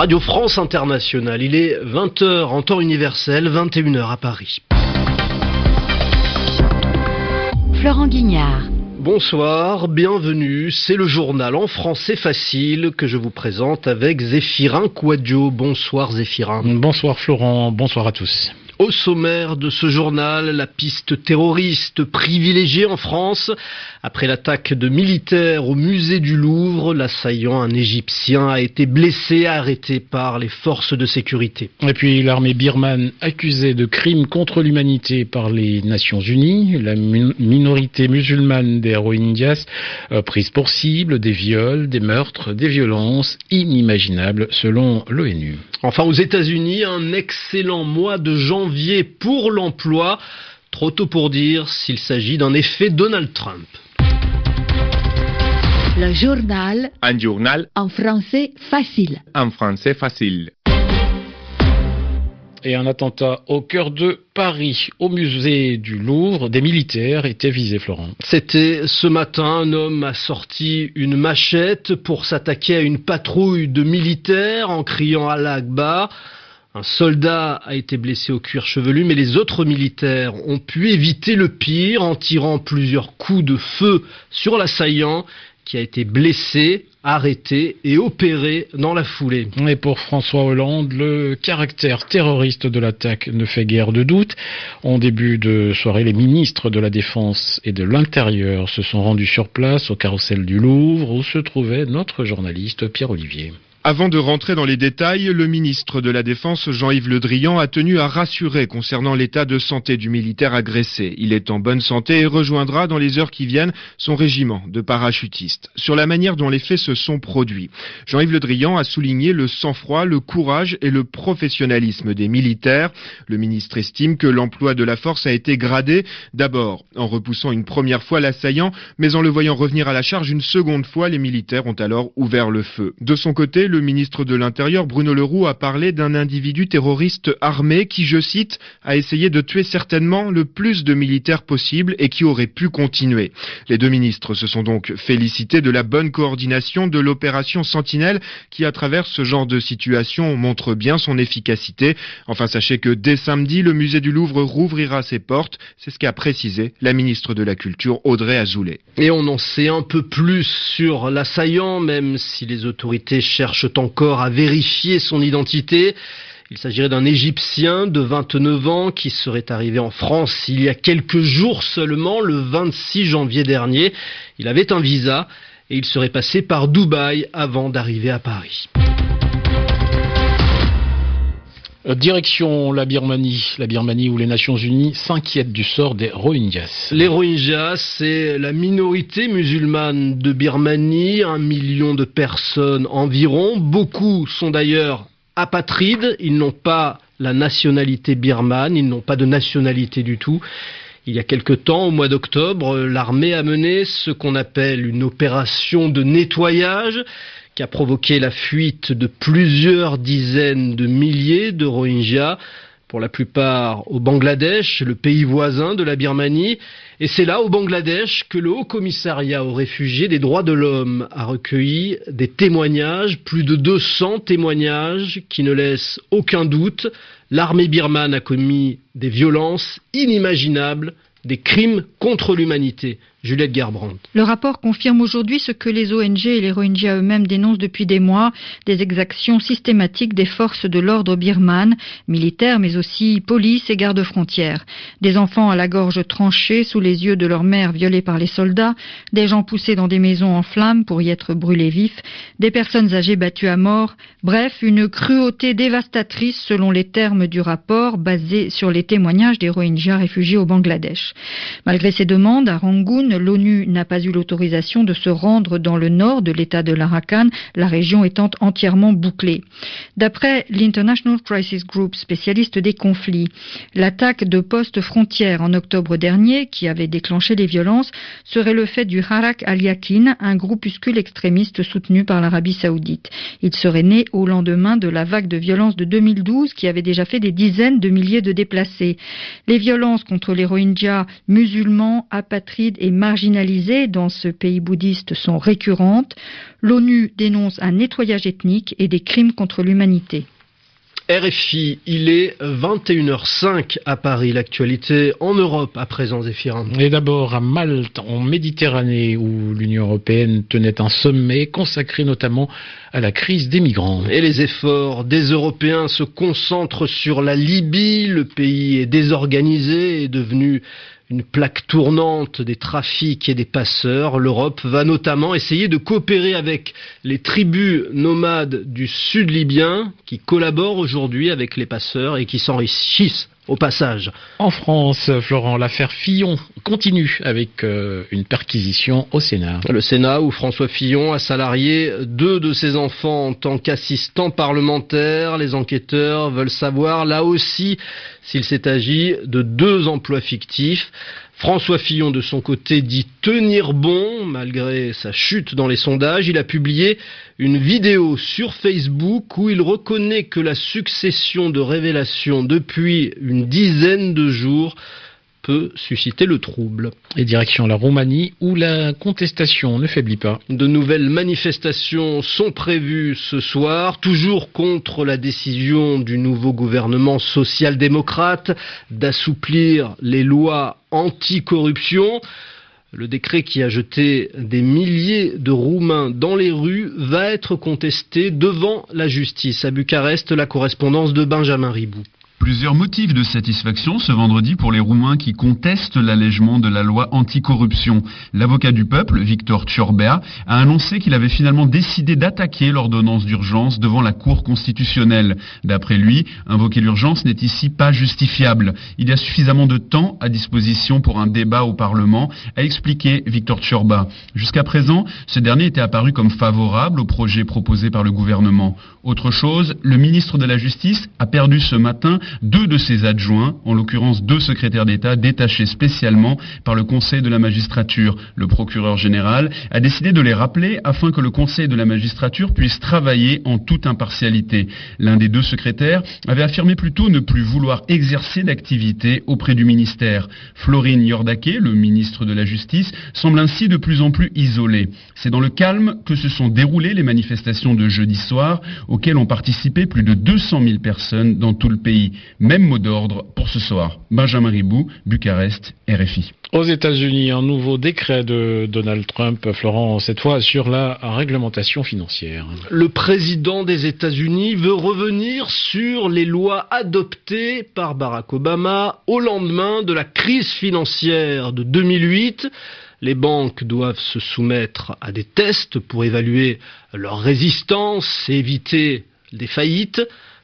Radio France Internationale. Il est 20h en temps universel, 21h à Paris. Florent Guignard. Bonsoir, bienvenue. C'est le journal en français facile que je vous présente avec Zéphirin Quadio. Bonsoir Zéphirin. Bonsoir Florent, bonsoir à tous. Au sommaire de ce journal, la piste terroriste privilégiée en France. Après l'attaque de militaires au musée du Louvre, l'assaillant, un Égyptien, a été blessé, arrêté par les forces de sécurité. Et puis l'armée birmane accusée de crimes contre l'humanité par les Nations Unies, la minorité musulmane des Rohingyas euh, prise pour cible, des viols, des meurtres, des violences inimaginables selon l'ONU. Enfin aux États-Unis, un excellent mois de janvier pour l'emploi. Trop tôt pour dire s'il s'agit d'un effet Donald Trump. Le journal. Un journal. En français facile. En français facile et un attentat au cœur de Paris, au musée du Louvre. Des militaires étaient visés, Florent. C'était ce matin, un homme a sorti une machette pour s'attaquer à une patrouille de militaires en criant à l'Akbar. Un soldat a été blessé au cuir chevelu, mais les autres militaires ont pu éviter le pire en tirant plusieurs coups de feu sur l'assaillant qui a été blessé, arrêté et opéré dans la foulée. Et pour François Hollande, le caractère terroriste de l'attaque ne fait guère de doute. En début de soirée, les ministres de la Défense et de l'Intérieur se sont rendus sur place au carrousel du Louvre où se trouvait notre journaliste Pierre Olivier. Avant de rentrer dans les détails, le ministre de la Défense, Jean-Yves Le Drian, a tenu à rassurer concernant l'état de santé du militaire agressé. Il est en bonne santé et rejoindra dans les heures qui viennent son régiment de parachutistes. Sur la manière dont les faits se sont produits, Jean-Yves Le Drian a souligné le sang-froid, le courage et le professionnalisme des militaires. Le ministre estime que l'emploi de la force a été gradé, d'abord en repoussant une première fois l'assaillant, mais en le voyant revenir à la charge une seconde fois, les militaires ont alors ouvert le feu. De son côté, le ministre de l'Intérieur, Bruno Leroux, a parlé d'un individu terroriste armé qui, je cite, a essayé de tuer certainement le plus de militaires possible et qui aurait pu continuer. Les deux ministres se sont donc félicités de la bonne coordination de l'opération Sentinelle qui, à travers ce genre de situation, montre bien son efficacité. Enfin, sachez que dès samedi, le musée du Louvre rouvrira ses portes. C'est ce qu'a précisé la ministre de la Culture, Audrey Azoulay. Et on en sait un peu plus sur l'assaillant, même si les autorités cherchent encore à vérifier son identité. Il s'agirait d'un Égyptien de 29 ans qui serait arrivé en France il y a quelques jours seulement, le 26 janvier dernier. Il avait un visa et il serait passé par Dubaï avant d'arriver à Paris. Direction la Birmanie, la Birmanie où les Nations Unies s'inquiètent du sort des Rohingyas. Les Rohingyas, c'est la minorité musulmane de Birmanie, un million de personnes environ. Beaucoup sont d'ailleurs apatrides, ils n'ont pas la nationalité birmane, ils n'ont pas de nationalité du tout. Il y a quelque temps, au mois d'octobre, l'armée a mené ce qu'on appelle une opération de nettoyage qui a provoqué la fuite de plusieurs dizaines de milliers de Rohingyas, pour la plupart au Bangladesh, le pays voisin de la Birmanie. Et c'est là, au Bangladesh, que le Haut Commissariat aux réfugiés des droits de l'homme a recueilli des témoignages, plus de 200 témoignages qui ne laissent aucun doute. L'armée birmane a commis des violences inimaginables, des crimes contre l'humanité. Le rapport confirme aujourd'hui ce que les ONG et les Rohingyas eux-mêmes dénoncent depuis des mois, des exactions systématiques des forces de l'ordre birmanes, militaires mais aussi police et gardes-frontières. Des enfants à la gorge tranchée sous les yeux de leur mère violés par les soldats, des gens poussés dans des maisons en flammes pour y être brûlés vifs, des personnes âgées battues à mort, bref, une cruauté dévastatrice selon les termes du rapport basé sur les témoignages des Rohingyas réfugiés au Bangladesh. Malgré ces demandes, à Rangoon, l'ONU n'a pas eu l'autorisation de se rendre dans le nord de l'État de l'Arakan, la région étant entièrement bouclée. D'après l'International Crisis Group, spécialiste des conflits, l'attaque de postes frontières en octobre dernier, qui avait déclenché les violences, serait le fait du Harak al-Yakin, un groupuscule extrémiste soutenu par l'Arabie saoudite. Il serait né au lendemain de la vague de violence de 2012 qui avait déjà fait des dizaines de milliers de déplacés. Les violences contre les Rohingyas musulmans, apatrides et marginalisées dans ce pays bouddhiste sont récurrentes. L'ONU dénonce un nettoyage ethnique et des crimes contre l'humanité. RFI, il est 21h05 à Paris. L'actualité en Europe à présent, Zéphirin. Et d'abord à Malte, en Méditerranée, où l'Union européenne tenait un sommet consacré notamment à la crise des migrants. Et les efforts des Européens se concentrent sur la Libye. Le pays est désorganisé et devenu une plaque tournante des trafics et des passeurs. L'Europe va notamment essayer de coopérer avec les tribus nomades du sud libyen qui collaborent aujourd'hui avec les passeurs et qui s'enrichissent au passage. En France, Florent, l'affaire Fillon continue avec euh, une perquisition au Sénat. Le Sénat où François Fillon a salarié deux de ses enfants en tant qu'assistant parlementaire. Les enquêteurs veulent savoir là aussi s'il s'est agi de deux emplois fictifs. François Fillon, de son côté, dit tenir bon malgré sa chute dans les sondages. Il a publié une vidéo sur Facebook où il reconnaît que la succession de révélations depuis une dizaine de jours peut susciter le trouble. Et direction la Roumanie où la contestation ne faiblit pas. De nouvelles manifestations sont prévues ce soir, toujours contre la décision du nouveau gouvernement social-démocrate d'assouplir les lois anti-corruption. Le décret qui a jeté des milliers de Roumains dans les rues va être contesté devant la justice. À Bucarest, la correspondance de Benjamin Ribou. Plusieurs motifs de satisfaction ce vendredi pour les Roumains qui contestent l'allègement de la loi anticorruption. L'avocat du peuple, Victor Ciorbea, a annoncé qu'il avait finalement décidé d'attaquer l'ordonnance d'urgence devant la Cour constitutionnelle. D'après lui, invoquer l'urgence n'est ici pas justifiable. Il y a suffisamment de temps à disposition pour un débat au Parlement, a expliqué Victor Ciorba. Jusqu'à présent, ce dernier était apparu comme favorable au projet proposé par le gouvernement. Autre chose, le ministre de la Justice a perdu ce matin deux de ses adjoints, en l'occurrence deux secrétaires d'État détachés spécialement par le Conseil de la magistrature. Le procureur général a décidé de les rappeler afin que le Conseil de la magistrature puisse travailler en toute impartialité. L'un des deux secrétaires avait affirmé plutôt ne plus vouloir exercer d'activité auprès du ministère. Florine Yordaké, le ministre de la Justice, semble ainsi de plus en plus isolé. C'est dans le calme que se sont déroulées les manifestations de jeudi soir, auxquelles ont participé plus de 200 000 personnes dans tout le pays. Même mot d'ordre pour ce soir. Benjamin Ribou, Bucarest, RFI. Aux États-Unis, un nouveau décret de Donald Trump, Florent, cette fois sur la réglementation financière. Le président des États-Unis veut revenir sur les lois adoptées par Barack Obama au lendemain de la crise financière de 2008. Les banques doivent se soumettre à des tests pour évaluer leur résistance et éviter des faillites.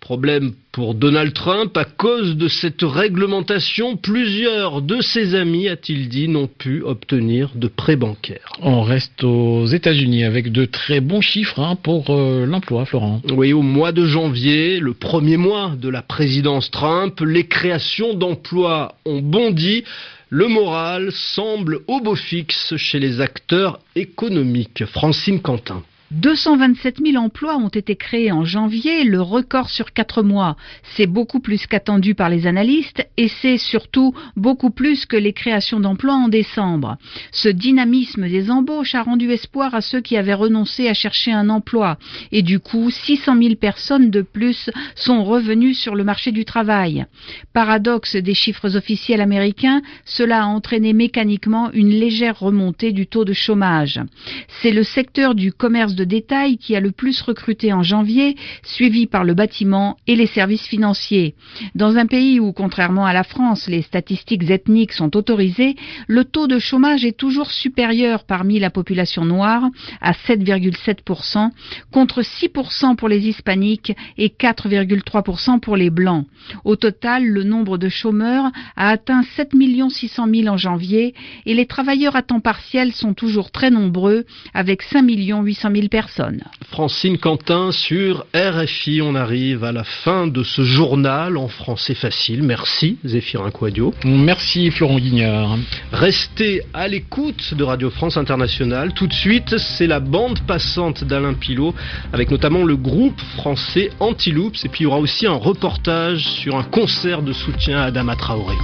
Problème pour Donald Trump, à cause de cette réglementation, plusieurs de ses amis, a-t-il dit, n'ont pu obtenir de prêts bancaires. On reste aux États-Unis avec de très bons chiffres hein, pour euh, l'emploi, Florent. Oui, au mois de janvier, le premier mois de la présidence Trump, les créations d'emplois ont bondi. Le moral semble au beau fixe chez les acteurs économiques. Francine Quentin. 227 000 emplois ont été créés en janvier, le record sur quatre mois. C'est beaucoup plus qu'attendu par les analystes et c'est surtout beaucoup plus que les créations d'emplois en décembre. Ce dynamisme des embauches a rendu espoir à ceux qui avaient renoncé à chercher un emploi et du coup 600 000 personnes de plus sont revenues sur le marché du travail. Paradoxe des chiffres officiels américains, cela a entraîné mécaniquement une légère remontée du taux de chômage. C'est le secteur du commerce de détail qui a le plus recruté en janvier, suivi par le bâtiment et les services financiers. Dans un pays où, contrairement à la France, les statistiques ethniques sont autorisées, le taux de chômage est toujours supérieur parmi la population noire à 7,7% contre 6% pour les hispaniques et 4,3% pour les blancs. Au total, le nombre de chômeurs a atteint 7 600 000 en janvier et les travailleurs à temps partiel sont toujours très nombreux avec 5 800 000 personnes. Francine Quentin sur RFI. On arrive à la fin de ce journal en français facile. Merci Zéphirin Quadio. Merci Florent Guignard. Restez à l'écoute de Radio France Internationale. Tout de suite, c'est la bande passante d'Alain Pilot avec notamment le groupe français Antiloops. Et puis il y aura aussi un reportage sur un concert de soutien à Adama Traoré.